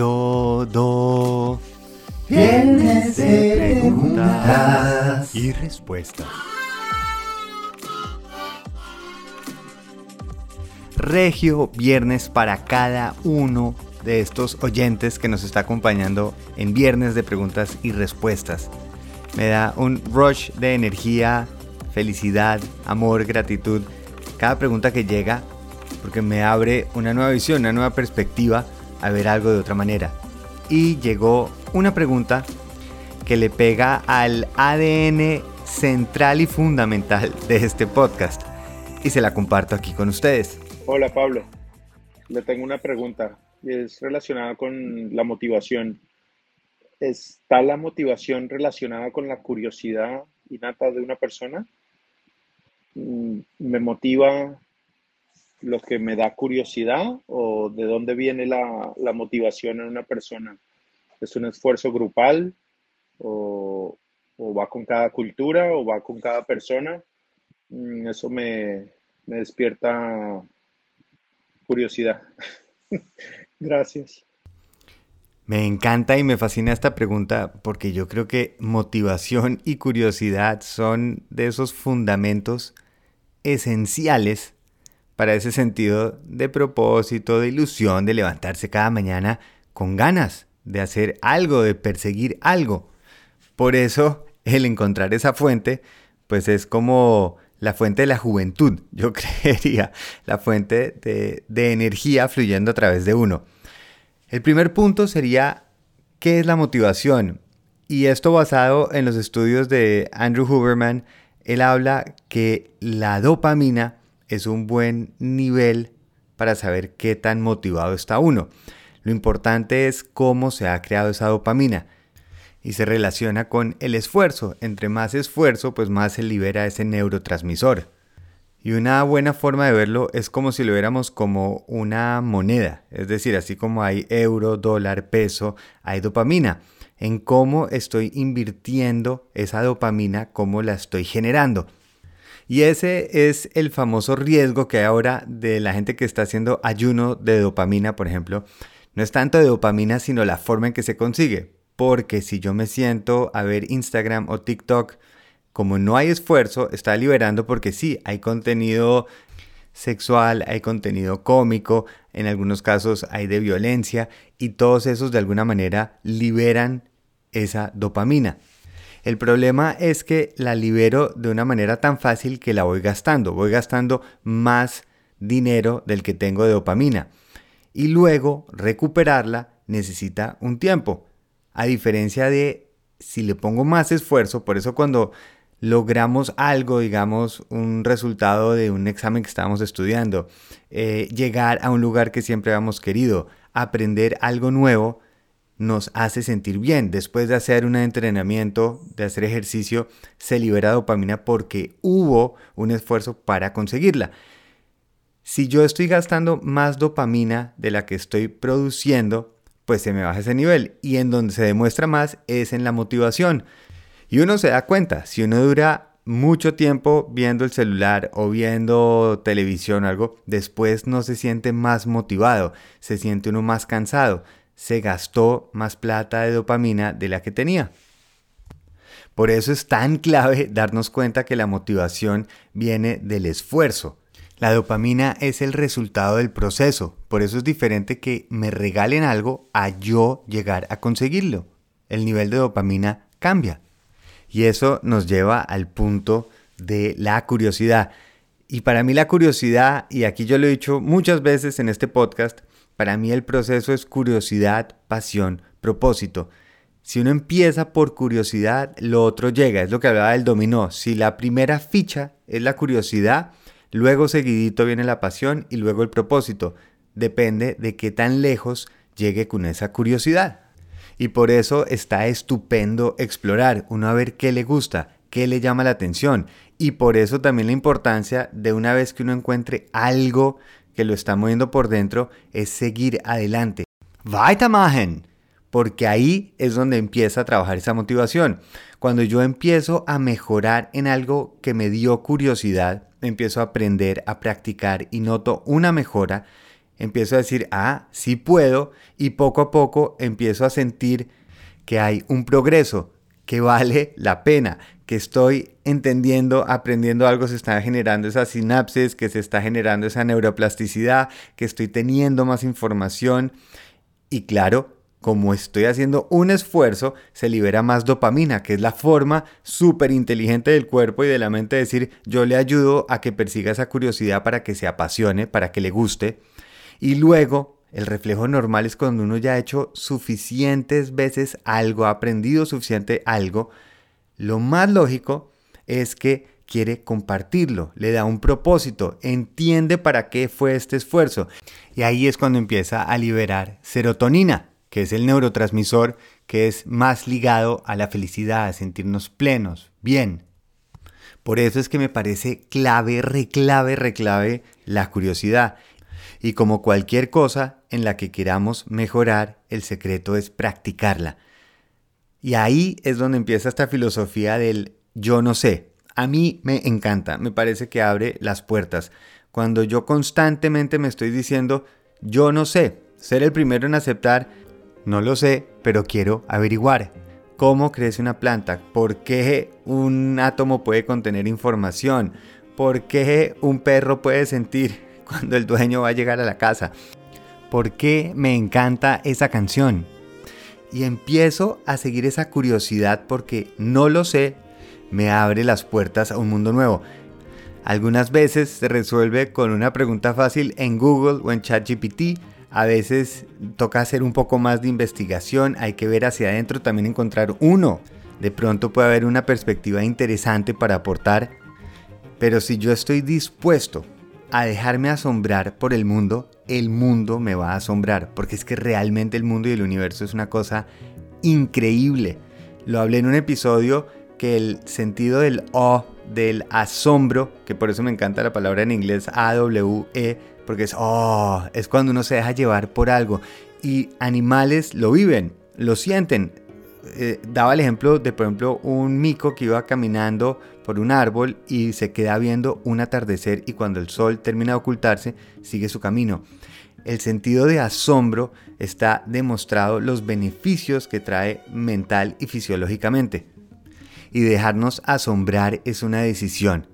do, do. Viernes de preguntas. y respuestas. Regio viernes para cada uno de estos oyentes que nos está acompañando en viernes de preguntas y respuestas. Me da un rush de energía, felicidad, amor, gratitud. Cada pregunta que llega porque me abre una nueva visión, una nueva perspectiva a ver algo de otra manera. Y llegó una pregunta que le pega al ADN central y fundamental de este podcast. Y se la comparto aquí con ustedes. Hola Pablo, le tengo una pregunta es relacionada con la motivación. ¿Está la motivación relacionada con la curiosidad innata de una persona? Mm, ¿Me motiva lo que me da curiosidad o de dónde viene la, motivación en una persona? ¿Es un esfuerzo grupal o, va con cada cultura o va con cada persona? Mm, eso me despierta curiosidad. Gracias. Me encanta y me fascina esta pregunta porque yo creo que motivación y curiosidad son de esos fundamentos esenciales para ese sentido de propósito, de ilusión, de levantarse cada mañana con ganas de hacer algo, de perseguir algo. Por eso el encontrar esa fuente, pues es como la fuente de la juventud, yo creería, la fuente de, de, energía fluyendo a través de uno. El primer punto sería, ¿qué es la motivación? Y esto basado en los estudios de Andrew Huberman, él habla que la dopamina es un buen nivel para saber qué tan motivado está uno. Lo importante es cómo se ha creado esa dopamina y se relaciona con el esfuerzo. Entre más esfuerzo, pues más se libera ese neurotransmisor. Y una buena forma de verlo es como si lo viéramos como una moneda, es decir, así como hay euro, dólar, peso, hay dopamina. En cómo estoy invirtiendo esa dopamina, cómo la estoy generando. Y ese es el famoso riesgo que hay ahora de la gente que está haciendo ayuno de dopamina, por ejemplo. No es tanto de dopamina, sino la forma en que se consigue. Porque si yo me siento a ver Instagram o TikTok, como no hay esfuerzo, está liberando porque sí, hay contenido sexual, hay contenido cómico, en algunos casos hay de violencia y todos esos de alguna manera liberan esa dopamina. El problema es que la libero de una manera tan fácil que la voy gastando. Voy gastando más dinero del que tengo de dopamina. Y luego recuperarla necesita un tiempo. A diferencia de si le pongo más esfuerzo, por eso cuando logramos algo, digamos, un resultado de un examen que estábamos estudiando, eh, llegar a un lugar que siempre habíamos querido, aprender algo nuevo, nos hace sentir bien. Después de hacer un entrenamiento, de hacer ejercicio, se libera dopamina porque hubo un esfuerzo para conseguirla. Si yo estoy gastando más dopamina de la que estoy produciendo, pues se me baja ese nivel. Y en donde se demuestra más es en la motivación. Y uno se da cuenta, si uno dura mucho tiempo viendo el celular o viendo televisión o algo, después no se siente más motivado, se siente uno más cansado, se gastó más plata de dopamina de la que tenía. Por eso es tan clave darnos cuenta que la motivación viene del esfuerzo. La dopamina es el resultado del proceso, por eso es diferente que me regalen algo a yo llegar a conseguirlo. El nivel de dopamina cambia. Y eso nos lleva al punto de la curiosidad. Y para mí la curiosidad, y aquí yo lo he dicho muchas veces en este podcast, para mí el proceso es curiosidad, pasión, propósito. Si uno empieza por curiosidad, lo otro llega. Es lo que hablaba del dominó. Si la primera ficha es la curiosidad, luego seguidito viene la pasión y luego el propósito. Depende de qué tan lejos llegue con esa curiosidad. Y por eso está estupendo explorar, uno a ver qué le gusta, qué le llama la atención. Y por eso también la importancia de una vez que uno encuentre algo que lo está moviendo por dentro es seguir adelante. Weitermachen. Porque ahí es donde empieza a trabajar esa motivación. Cuando yo empiezo a mejorar en algo que me dio curiosidad, empiezo a aprender, a practicar y noto una mejora, empiezo a decir, ah, sí puedo, y poco a poco empiezo a sentir que hay un progreso, que vale la pena, que estoy entendiendo, aprendiendo algo, se está generando esa sinapsis, que se está generando esa neuroplasticidad, que estoy teniendo más información. Y claro, como estoy haciendo un esfuerzo, se libera más dopamina, que es la forma súper inteligente del cuerpo y de la mente de decir, yo le ayudo a que persiga esa curiosidad para que se apasione, para que le guste. Y luego, el reflejo normal es cuando uno ya ha hecho suficientes veces algo, ha aprendido suficiente algo. Lo más lógico es que quiere compartirlo, le da un propósito, entiende para qué fue este esfuerzo. Y ahí es cuando empieza a liberar serotonina, que es el neurotransmisor que es más ligado a la felicidad, a sentirnos plenos, bien. Por eso es que me parece clave, reclave, reclave la curiosidad. Y como cualquier cosa en la que queramos mejorar, el secreto es practicarla. Y ahí es donde empieza esta filosofía del yo no sé. A mí me encanta, me parece que abre las puertas. Cuando yo constantemente me estoy diciendo yo no sé, ser el primero en aceptar no lo sé, pero quiero averiguar. ¿Cómo crece una planta? ¿Por qué un átomo puede contener información? ¿Por qué un perro puede sentir cuando el dueño va a llegar a la casa. ¿Por qué me encanta esa canción? Y empiezo a seguir esa curiosidad porque no lo sé, me abre las puertas a un mundo nuevo. Algunas veces se resuelve con una pregunta fácil en Google o en ChatGPT. A veces toca hacer un poco más de investigación, hay que ver hacia adentro, también encontrar uno. De pronto puede haber una perspectiva interesante para aportar. Pero si yo estoy dispuesto a dejarme asombrar por el mundo, el mundo me va a asombrar, porque es que realmente el mundo y el universo es una cosa increíble. Lo hablé en un episodio que el sentido del O, del asombro, que por eso me encanta la palabra en inglés A-W-E, porque es oh, es cuando uno se deja llevar por algo. Y animales lo viven, lo sienten. Eh, daba el ejemplo de, por ejemplo, un mico que iba caminando por un árbol y se queda viendo un atardecer y cuando el sol termina de ocultarse, sigue su camino. El sentido de asombro está demostrado los beneficios que trae mental y fisiológicamente. Y dejarnos asombrar es una decisión.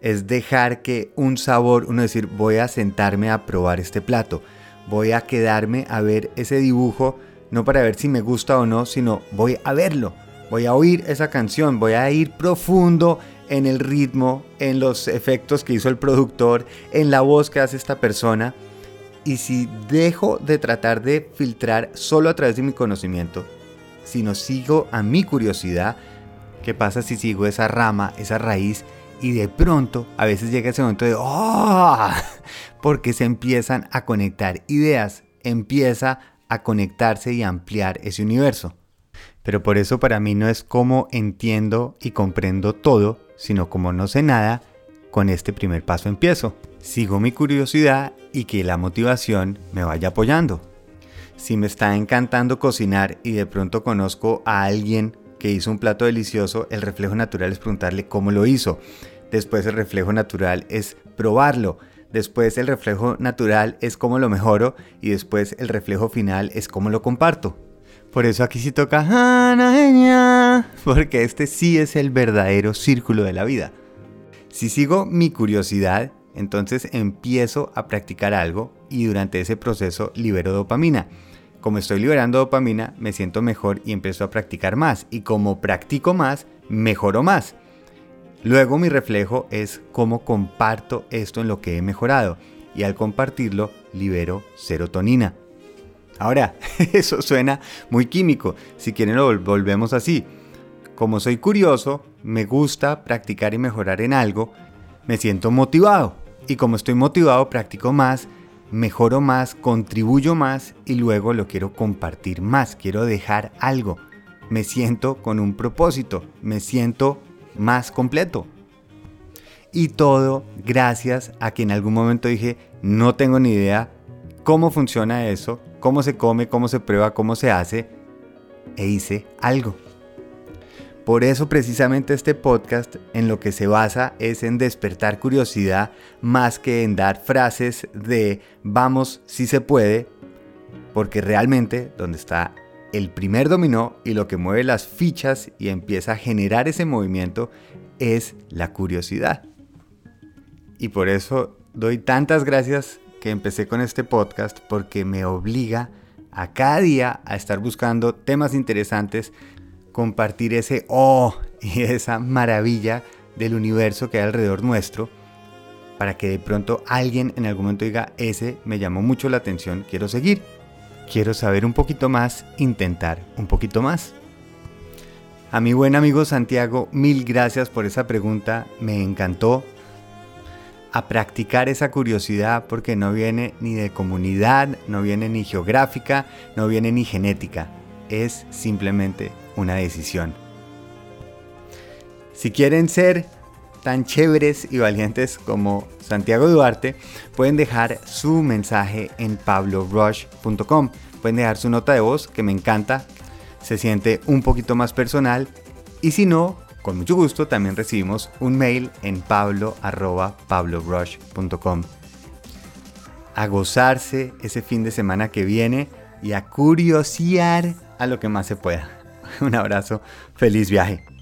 Es dejar que un sabor, uno decir, voy a sentarme a probar este plato, voy a quedarme a ver ese dibujo, no para ver si me gusta o no, sino voy a verlo Voy a oír esa canción, voy a ir profundo en el ritmo, en los efectos que hizo el productor, en la voz que hace esta persona. Y si dejo de tratar de filtrar solo a través de mi conocimiento, sino sigo a mi curiosidad, ¿qué pasa si sigo esa rama, esa raíz? Y de pronto a veces llega ese momento de ¡Oh! Porque se empiezan a conectar ideas, empieza a conectarse y ampliar ese universo. Pero por eso para mí no es como entiendo y comprendo todo, sino como no sé nada, con este primer paso empiezo. Sigo mi curiosidad y que la motivación me vaya apoyando. Si me está encantando cocinar y de pronto conozco a alguien que hizo un plato delicioso, el reflejo natural es preguntarle cómo lo hizo. Después el reflejo natural es probarlo. Después el reflejo natural es cómo lo mejoro y después el reflejo final es cómo lo comparto. Por eso aquí sí toca porque este sí es el verdadero círculo de la vida. Si sigo mi curiosidad, entonces empiezo a practicar algo y durante ese proceso libero dopamina. Como estoy liberando dopamina, me siento mejor y empiezo a practicar más. Y como practico más, mejoro más. Luego mi reflejo es cómo comparto esto en lo que he mejorado. Y al compartirlo, libero serotonina. Ahora, eso suena muy químico, si quieren lo volvemos así. Como soy curioso, me gusta practicar y mejorar en algo, me siento motivado. Y como estoy motivado, practico más, mejoro más, contribuyo más y luego lo quiero compartir más, quiero dejar algo. Me siento con un propósito, me siento más completo. Y todo gracias a que en algún momento dije, no tengo ni idea cómo funciona eso, cómo se come, cómo se prueba, cómo se hace, e hice algo. Por eso precisamente este podcast en lo que se basa es en despertar curiosidad más que en dar frases de vamos si se puede, porque realmente donde está el primer dominó y lo que mueve las fichas y empieza a generar ese movimiento es la curiosidad. Y por eso doy tantas gracias que empecé con este podcast porque me obliga a cada día a estar buscando temas interesantes compartir ese oh y esa maravilla del universo que hay alrededor nuestro, para que de pronto alguien en algún momento diga, ese me llamó mucho la atención, quiero seguir, quiero saber un poquito más, intentar un poquito más. A mi buen amigo Santiago, mil gracias por esa pregunta, me encantó. A practicar esa curiosidad porque no viene ni de comunidad, no viene ni geográfica, no viene ni genética, es simplemente una decisión. Si quieren ser tan chéveres y valientes como Santiago Duarte, pueden dejar su mensaje en pablorush.com. Pueden dejar su nota de voz, que me encanta, se siente un poquito más personal. Y si no, con mucho gusto también recibimos un mail en pablo.pablorush.com. A gozarse ese fin de semana que viene y a curiosear a lo que más se pueda. Un abrazo, feliz viaje.